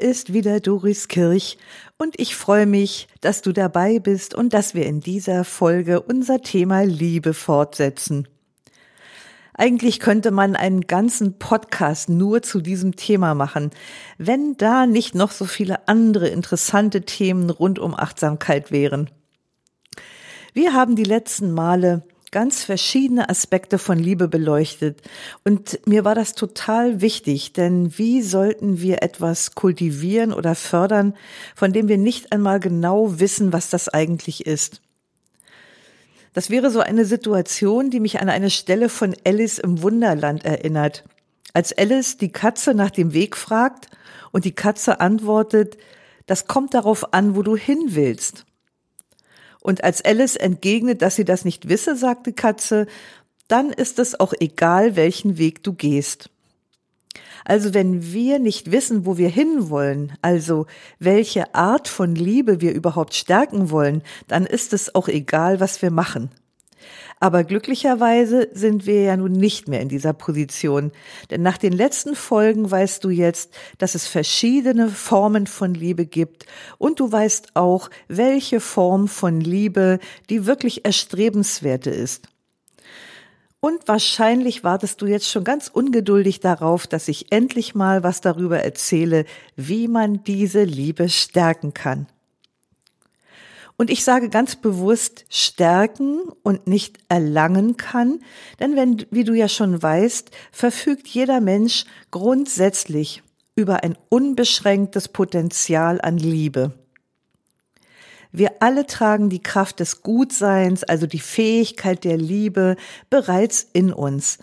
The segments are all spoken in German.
Hier ist wieder Doris Kirch und ich freue mich, dass du dabei bist und dass wir in dieser Folge unser Thema Liebe fortsetzen. Eigentlich könnte man einen ganzen Podcast nur zu diesem Thema machen, wenn da nicht noch so viele andere interessante Themen rund um Achtsamkeit wären. Wir haben die letzten Male ganz verschiedene Aspekte von Liebe beleuchtet. Und mir war das total wichtig, denn wie sollten wir etwas kultivieren oder fördern, von dem wir nicht einmal genau wissen, was das eigentlich ist? Das wäre so eine Situation, die mich an eine Stelle von Alice im Wunderland erinnert. Als Alice die Katze nach dem Weg fragt und die Katze antwortet, das kommt darauf an, wo du hin willst. Und als Alice entgegnet, dass sie das nicht wisse, sagt die Katze, dann ist es auch egal, welchen Weg du gehst. Also wenn wir nicht wissen, wo wir hinwollen, also welche Art von Liebe wir überhaupt stärken wollen, dann ist es auch egal, was wir machen. Aber glücklicherweise sind wir ja nun nicht mehr in dieser Position. Denn nach den letzten Folgen weißt du jetzt, dass es verschiedene Formen von Liebe gibt und du weißt auch, welche Form von Liebe die wirklich erstrebenswerte ist. Und wahrscheinlich wartest du jetzt schon ganz ungeduldig darauf, dass ich endlich mal was darüber erzähle, wie man diese Liebe stärken kann. Und ich sage ganz bewusst stärken und nicht erlangen kann, denn wenn, wie du ja schon weißt, verfügt jeder Mensch grundsätzlich über ein unbeschränktes Potenzial an Liebe. Wir alle tragen die Kraft des Gutseins, also die Fähigkeit der Liebe, bereits in uns.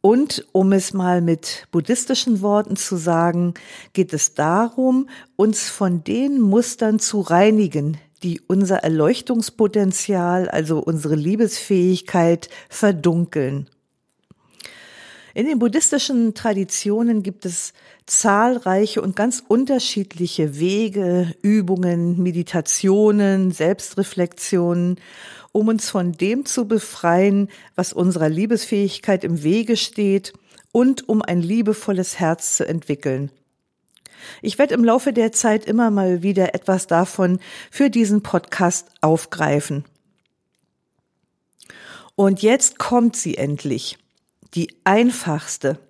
Und um es mal mit buddhistischen Worten zu sagen, geht es darum, uns von den Mustern zu reinigen, die unser Erleuchtungspotenzial, also unsere Liebesfähigkeit verdunkeln. In den buddhistischen Traditionen gibt es zahlreiche und ganz unterschiedliche Wege, Übungen, Meditationen, Selbstreflexionen, um uns von dem zu befreien, was unserer Liebesfähigkeit im Wege steht und um ein liebevolles Herz zu entwickeln. Ich werde im Laufe der Zeit immer mal wieder etwas davon für diesen Podcast aufgreifen. Und jetzt kommt sie endlich. Die einfachste,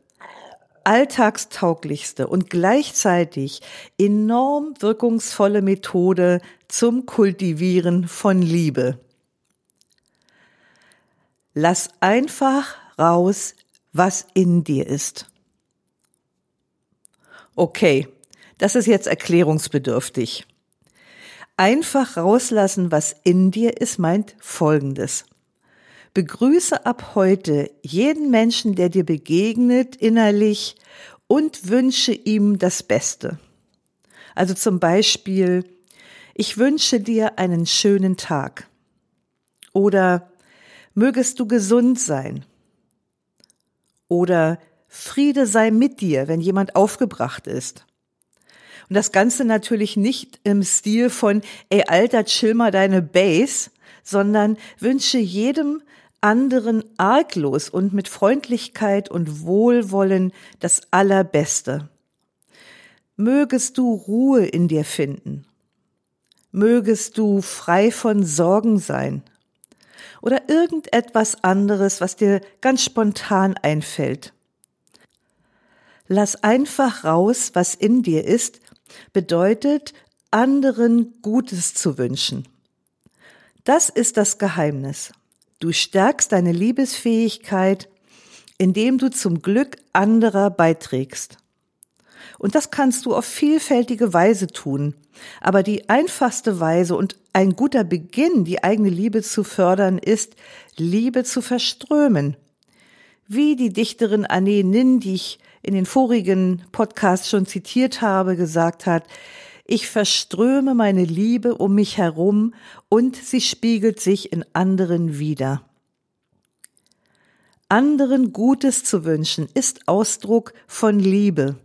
alltagstauglichste und gleichzeitig enorm wirkungsvolle Methode zum Kultivieren von Liebe. Lass einfach raus, was in dir ist. Okay, das ist jetzt erklärungsbedürftig. Einfach rauslassen, was in dir ist, meint Folgendes. Begrüße ab heute jeden Menschen, der dir begegnet, innerlich und wünsche ihm das Beste. Also zum Beispiel, ich wünsche dir einen schönen Tag. Oder mögest du gesund sein. Oder Friede sei mit dir, wenn jemand aufgebracht ist. Und das Ganze natürlich nicht im Stil von, ey Alter, chill mal deine Base, sondern wünsche jedem anderen arglos und mit Freundlichkeit und Wohlwollen das Allerbeste. Mögest du Ruhe in dir finden. Mögest du frei von Sorgen sein. Oder irgendetwas anderes, was dir ganz spontan einfällt. Lass einfach raus, was in dir ist bedeutet, anderen Gutes zu wünschen. Das ist das Geheimnis. Du stärkst deine Liebesfähigkeit, indem du zum Glück anderer beiträgst. Und das kannst du auf vielfältige Weise tun. Aber die einfachste Weise und ein guter Beginn, die eigene Liebe zu fördern, ist, Liebe zu verströmen. Wie die Dichterin Anne Nin, die ich in den vorigen Podcasts schon zitiert habe, gesagt hat, Ich verströme meine Liebe um mich herum und sie spiegelt sich in anderen wider. Anderen Gutes zu wünschen ist Ausdruck von Liebe.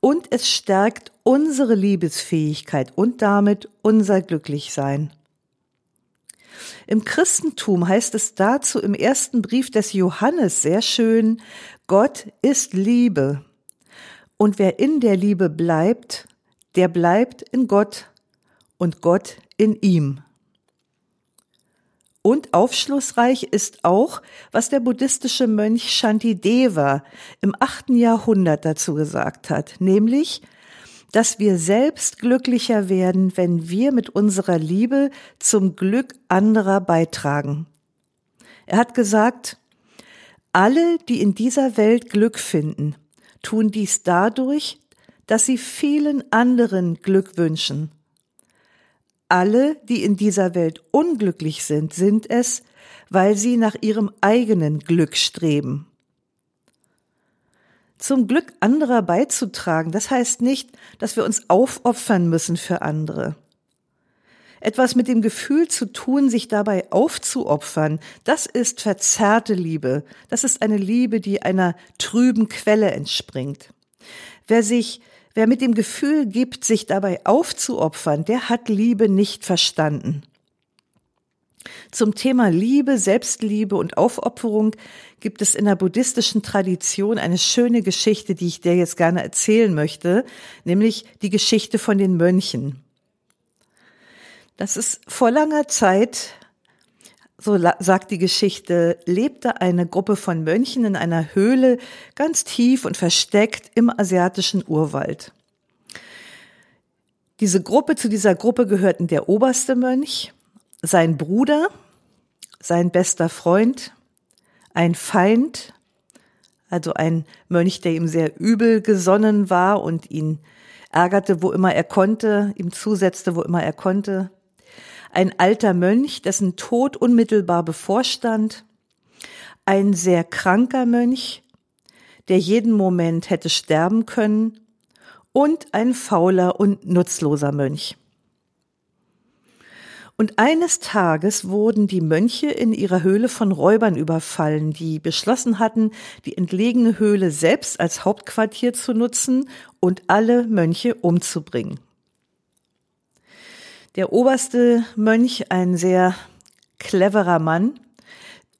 Und es stärkt unsere Liebesfähigkeit und damit unser Glücklichsein. Im Christentum heißt es dazu im ersten Brief des Johannes sehr schön, Gott ist Liebe. Und wer in der Liebe bleibt, der bleibt in Gott und Gott in ihm. Und aufschlussreich ist auch, was der buddhistische Mönch Shantideva im achten Jahrhundert dazu gesagt hat, nämlich, dass wir selbst glücklicher werden, wenn wir mit unserer Liebe zum Glück anderer beitragen. Er hat gesagt, alle, die in dieser Welt Glück finden, tun dies dadurch, dass sie vielen anderen Glück wünschen. Alle, die in dieser Welt unglücklich sind, sind es, weil sie nach ihrem eigenen Glück streben. Zum Glück anderer beizutragen, das heißt nicht, dass wir uns aufopfern müssen für andere. Etwas mit dem Gefühl zu tun, sich dabei aufzuopfern, das ist verzerrte Liebe. Das ist eine Liebe, die einer trüben Quelle entspringt. Wer sich Wer mit dem Gefühl gibt, sich dabei aufzuopfern, der hat Liebe nicht verstanden. Zum Thema Liebe, Selbstliebe und Aufopferung gibt es in der buddhistischen Tradition eine schöne Geschichte, die ich dir jetzt gerne erzählen möchte, nämlich die Geschichte von den Mönchen. Das ist vor langer Zeit, so sagt die Geschichte, lebte eine Gruppe von Mönchen in einer Höhle ganz tief und versteckt im asiatischen Urwald. Diese Gruppe, zu dieser Gruppe gehörten der oberste Mönch, sein Bruder, sein bester Freund, ein Feind, also ein Mönch, der ihm sehr übel gesonnen war und ihn ärgerte, wo immer er konnte, ihm zusetzte, wo immer er konnte, ein alter Mönch, dessen Tod unmittelbar bevorstand, ein sehr kranker Mönch, der jeden Moment hätte sterben können, und ein fauler und nutzloser Mönch. Und eines Tages wurden die Mönche in ihrer Höhle von Räubern überfallen, die beschlossen hatten, die entlegene Höhle selbst als Hauptquartier zu nutzen und alle Mönche umzubringen. Der oberste Mönch, ein sehr cleverer Mann,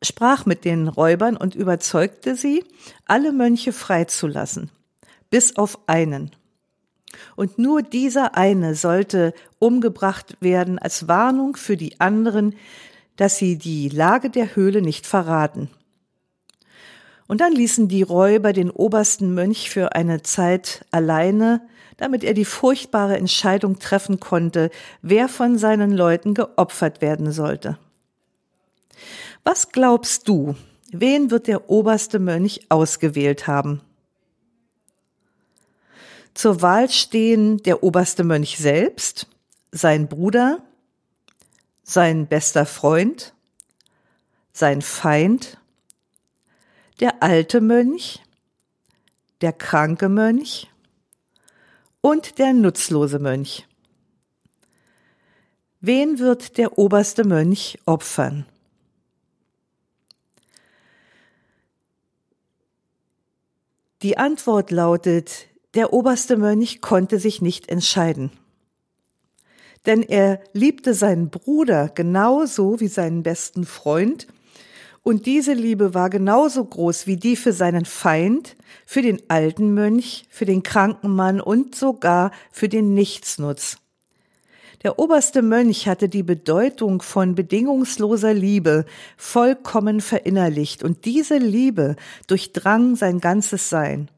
sprach mit den Räubern und überzeugte sie, alle Mönche freizulassen, bis auf einen. Und nur dieser eine sollte umgebracht werden als Warnung für die anderen, dass sie die Lage der Höhle nicht verraten. Und dann ließen die Räuber den obersten Mönch für eine Zeit alleine, damit er die furchtbare Entscheidung treffen konnte, wer von seinen Leuten geopfert werden sollte. Was glaubst du, wen wird der oberste Mönch ausgewählt haben? Zur Wahl stehen der oberste Mönch selbst, sein Bruder, sein bester Freund, sein Feind, der alte Mönch, der kranke Mönch und der nutzlose Mönch. Wen wird der oberste Mönch opfern? Die Antwort lautet der oberste Mönch konnte sich nicht entscheiden. Denn er liebte seinen Bruder genauso wie seinen besten Freund, und diese Liebe war genauso groß wie die für seinen Feind, für den alten Mönch, für den kranken Mann und sogar für den Nichtsnutz. Der oberste Mönch hatte die Bedeutung von bedingungsloser Liebe vollkommen verinnerlicht, und diese Liebe durchdrang sein ganzes Sein.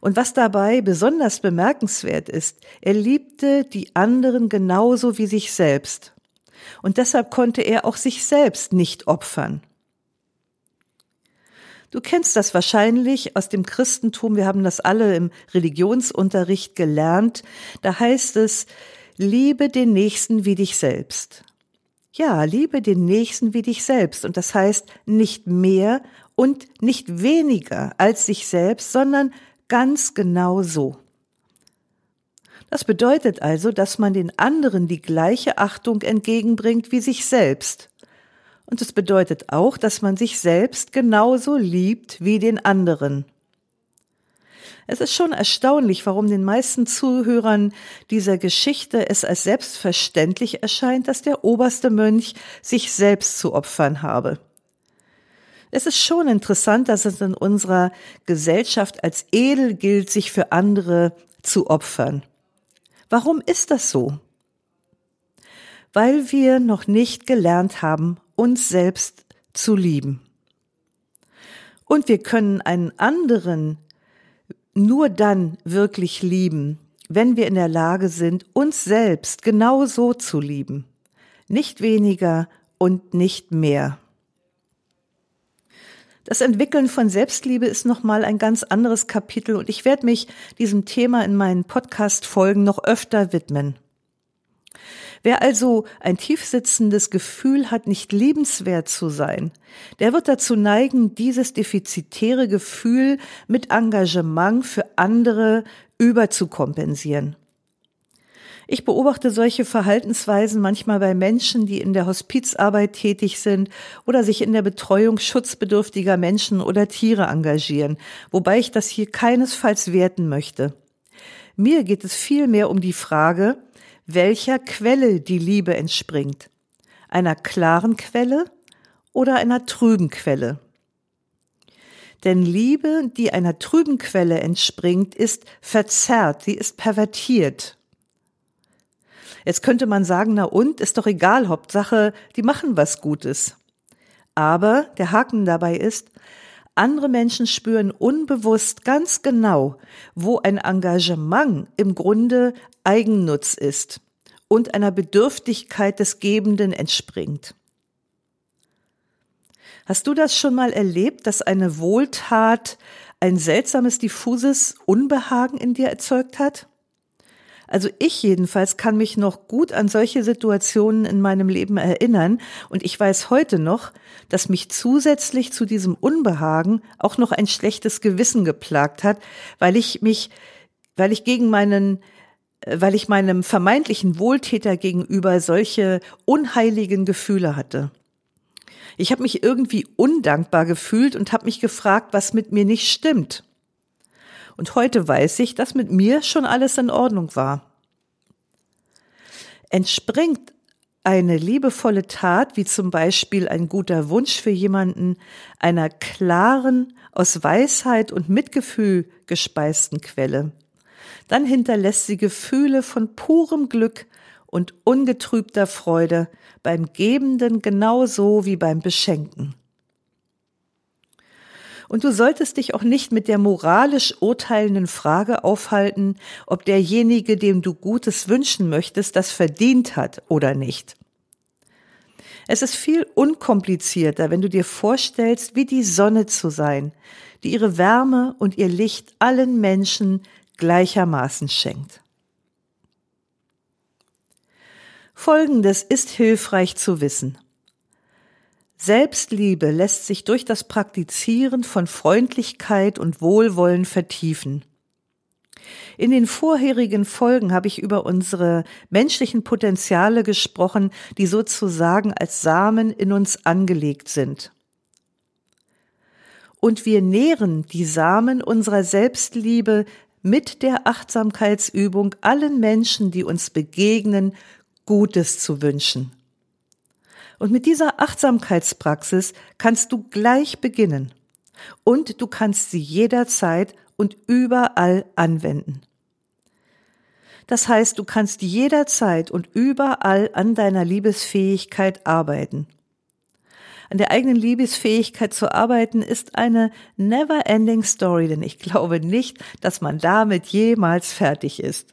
Und was dabei besonders bemerkenswert ist, er liebte die anderen genauso wie sich selbst. Und deshalb konnte er auch sich selbst nicht opfern. Du kennst das wahrscheinlich aus dem Christentum, wir haben das alle im Religionsunterricht gelernt. Da heißt es, liebe den Nächsten wie dich selbst. Ja, liebe den Nächsten wie dich selbst. Und das heißt nicht mehr und nicht weniger als sich selbst, sondern Ganz genau so. Das bedeutet also, dass man den anderen die gleiche Achtung entgegenbringt wie sich selbst. Und es bedeutet auch, dass man sich selbst genauso liebt wie den anderen. Es ist schon erstaunlich, warum den meisten Zuhörern dieser Geschichte es als selbstverständlich erscheint, dass der oberste Mönch sich selbst zu opfern habe. Es ist schon interessant, dass es in unserer Gesellschaft als edel gilt, sich für andere zu opfern. Warum ist das so? Weil wir noch nicht gelernt haben, uns selbst zu lieben. Und wir können einen anderen nur dann wirklich lieben, wenn wir in der Lage sind, uns selbst genau so zu lieben. Nicht weniger und nicht mehr. Das Entwickeln von Selbstliebe ist nochmal ein ganz anderes Kapitel und ich werde mich diesem Thema in meinen Podcast-Folgen noch öfter widmen. Wer also ein tiefsitzendes Gefühl hat, nicht liebenswert zu sein, der wird dazu neigen, dieses defizitäre Gefühl mit Engagement für andere überzukompensieren. Ich beobachte solche Verhaltensweisen manchmal bei Menschen, die in der Hospizarbeit tätig sind oder sich in der Betreuung schutzbedürftiger Menschen oder Tiere engagieren, wobei ich das hier keinesfalls werten möchte. Mir geht es vielmehr um die Frage, welcher Quelle die Liebe entspringt. Einer klaren Quelle oder einer trüben Quelle. Denn Liebe, die einer trüben Quelle entspringt, ist verzerrt, sie ist pervertiert. Jetzt könnte man sagen, na und, ist doch egal, Hauptsache, die machen was Gutes. Aber der Haken dabei ist, andere Menschen spüren unbewusst ganz genau, wo ein Engagement im Grunde Eigennutz ist und einer Bedürftigkeit des Gebenden entspringt. Hast du das schon mal erlebt, dass eine Wohltat ein seltsames, diffuses Unbehagen in dir erzeugt hat? Also ich jedenfalls kann mich noch gut an solche Situationen in meinem Leben erinnern und ich weiß heute noch, dass mich zusätzlich zu diesem Unbehagen auch noch ein schlechtes Gewissen geplagt hat, weil ich mich, weil ich gegen meinen weil ich meinem vermeintlichen Wohltäter gegenüber solche unheiligen Gefühle hatte. Ich habe mich irgendwie undankbar gefühlt und habe mich gefragt, was mit mir nicht stimmt. Und heute weiß ich, dass mit mir schon alles in Ordnung war. Entspringt eine liebevolle Tat, wie zum Beispiel ein guter Wunsch für jemanden, einer klaren, aus Weisheit und Mitgefühl gespeisten Quelle, dann hinterlässt sie Gefühle von purem Glück und ungetrübter Freude beim Gebenden genauso wie beim Beschenken. Und du solltest dich auch nicht mit der moralisch urteilenden Frage aufhalten, ob derjenige, dem du Gutes wünschen möchtest, das verdient hat oder nicht. Es ist viel unkomplizierter, wenn du dir vorstellst, wie die Sonne zu sein, die ihre Wärme und ihr Licht allen Menschen gleichermaßen schenkt. Folgendes ist hilfreich zu wissen. Selbstliebe lässt sich durch das Praktizieren von Freundlichkeit und Wohlwollen vertiefen. In den vorherigen Folgen habe ich über unsere menschlichen Potenziale gesprochen, die sozusagen als Samen in uns angelegt sind. Und wir nähren die Samen unserer Selbstliebe mit der Achtsamkeitsübung allen Menschen, die uns begegnen, Gutes zu wünschen. Und mit dieser Achtsamkeitspraxis kannst du gleich beginnen. Und du kannst sie jederzeit und überall anwenden. Das heißt, du kannst jederzeit und überall an deiner Liebesfähigkeit arbeiten. An der eigenen Liebesfähigkeit zu arbeiten ist eine never ending story, denn ich glaube nicht, dass man damit jemals fertig ist.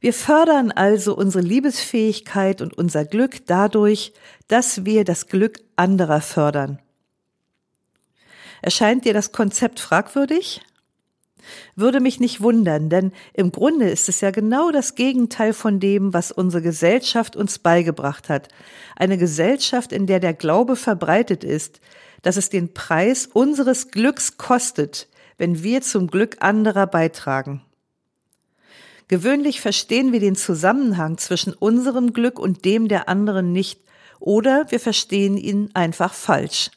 Wir fördern also unsere Liebesfähigkeit und unser Glück dadurch, dass wir das Glück anderer fördern. Erscheint dir das Konzept fragwürdig? Würde mich nicht wundern, denn im Grunde ist es ja genau das Gegenteil von dem, was unsere Gesellschaft uns beigebracht hat. Eine Gesellschaft, in der der Glaube verbreitet ist, dass es den Preis unseres Glücks kostet, wenn wir zum Glück anderer beitragen. Gewöhnlich verstehen wir den Zusammenhang zwischen unserem Glück und dem der anderen nicht oder wir verstehen ihn einfach falsch.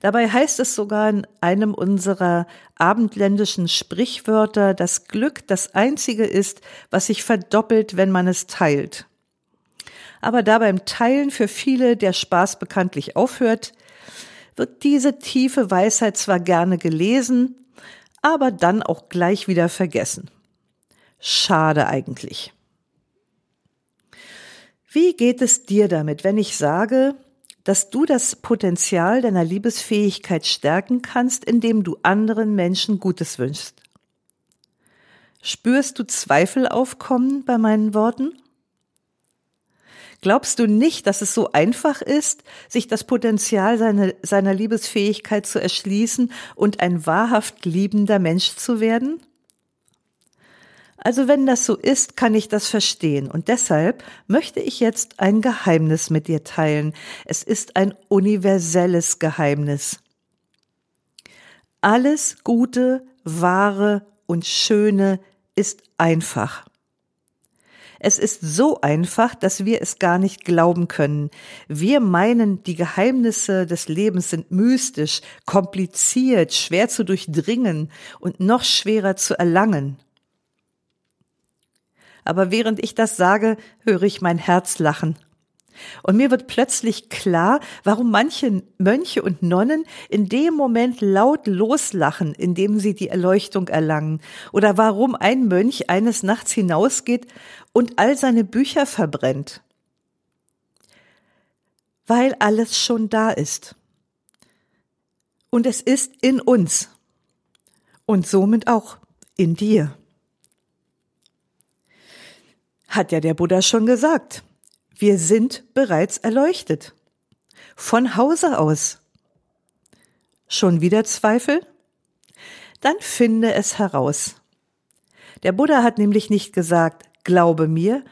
Dabei heißt es sogar in einem unserer abendländischen Sprichwörter, dass Glück das einzige ist, was sich verdoppelt, wenn man es teilt. Aber da beim Teilen für viele der Spaß bekanntlich aufhört, wird diese tiefe Weisheit zwar gerne gelesen, aber dann auch gleich wieder vergessen. Schade eigentlich. Wie geht es dir damit, wenn ich sage, dass du das Potenzial deiner Liebesfähigkeit stärken kannst, indem du anderen Menschen Gutes wünschst? Spürst du Zweifel aufkommen bei meinen Worten? Glaubst du nicht, dass es so einfach ist, sich das Potenzial seiner, seiner Liebesfähigkeit zu erschließen und ein wahrhaft liebender Mensch zu werden? Also wenn das so ist, kann ich das verstehen. Und deshalb möchte ich jetzt ein Geheimnis mit dir teilen. Es ist ein universelles Geheimnis. Alles Gute, Wahre und Schöne ist einfach. Es ist so einfach, dass wir es gar nicht glauben können. Wir meinen, die Geheimnisse des Lebens sind mystisch, kompliziert, schwer zu durchdringen und noch schwerer zu erlangen. Aber während ich das sage, höre ich mein Herz lachen. Und mir wird plötzlich klar, warum manche Mönche und Nonnen in dem Moment laut loslachen, indem sie die Erleuchtung erlangen, oder warum ein Mönch eines Nachts hinausgeht und all seine Bücher verbrennt. Weil alles schon da ist. Und es ist in uns. Und somit auch in dir. Hat ja der Buddha schon gesagt. Wir sind bereits erleuchtet. Von Hause aus. Schon wieder Zweifel? Dann finde es heraus. Der Buddha hat nämlich nicht gesagt, glaube mir,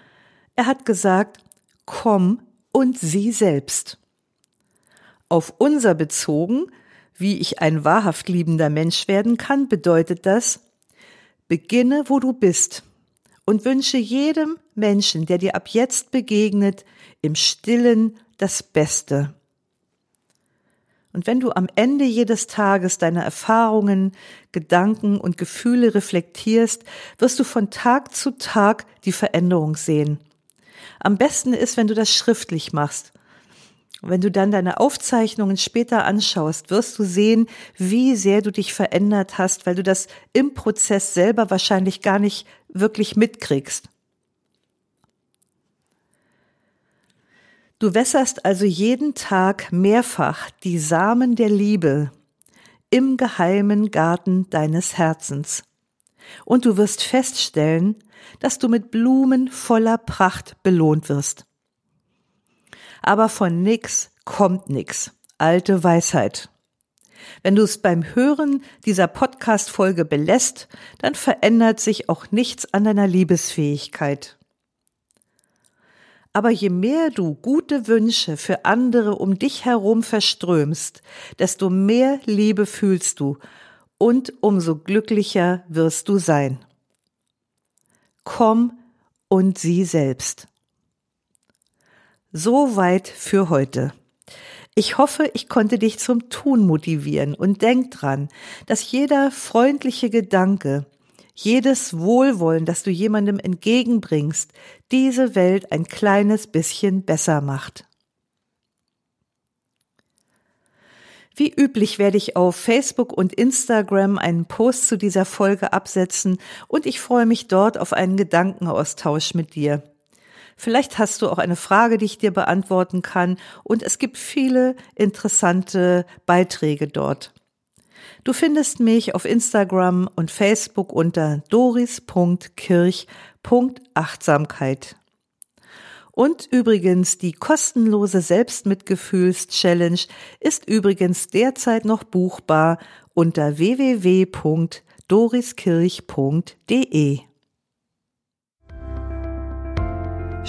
er hat gesagt, komm und sieh selbst. Auf unser bezogen, wie ich ein wahrhaft liebender Mensch werden kann, bedeutet das, beginne, wo du bist und wünsche jedem Menschen, der dir ab jetzt begegnet, im stillen das Beste. Und wenn du am Ende jedes Tages deine Erfahrungen, Gedanken und Gefühle reflektierst, wirst du von Tag zu Tag die Veränderung sehen. Am besten ist, wenn du das schriftlich machst. Wenn du dann deine Aufzeichnungen später anschaust, wirst du sehen, wie sehr du dich verändert hast, weil du das im Prozess selber wahrscheinlich gar nicht wirklich mitkriegst. Du wässerst also jeden Tag mehrfach die Samen der Liebe im geheimen Garten deines Herzens. Und du wirst feststellen, dass du mit Blumen voller Pracht belohnt wirst aber von nix kommt nix. Alte Weisheit. Wenn du es beim Hören dieser Podcast-Folge belässt, dann verändert sich auch nichts an deiner Liebesfähigkeit. Aber je mehr du gute Wünsche für andere um dich herum verströmst, desto mehr Liebe fühlst du und umso glücklicher wirst du sein. Komm und sieh selbst. Soweit für heute. Ich hoffe, ich konnte dich zum Tun motivieren und denk dran, dass jeder freundliche Gedanke, jedes Wohlwollen, das du jemandem entgegenbringst, diese Welt ein kleines bisschen besser macht. Wie üblich werde ich auf Facebook und Instagram einen Post zu dieser Folge absetzen und ich freue mich dort auf einen Gedankenaustausch mit dir. Vielleicht hast du auch eine Frage, die ich dir beantworten kann. Und es gibt viele interessante Beiträge dort. Du findest mich auf Instagram und Facebook unter doris.kirch.achtsamkeit. Und übrigens, die kostenlose Selbstmitgefühls-Challenge ist übrigens derzeit noch buchbar unter www.doriskirch.de.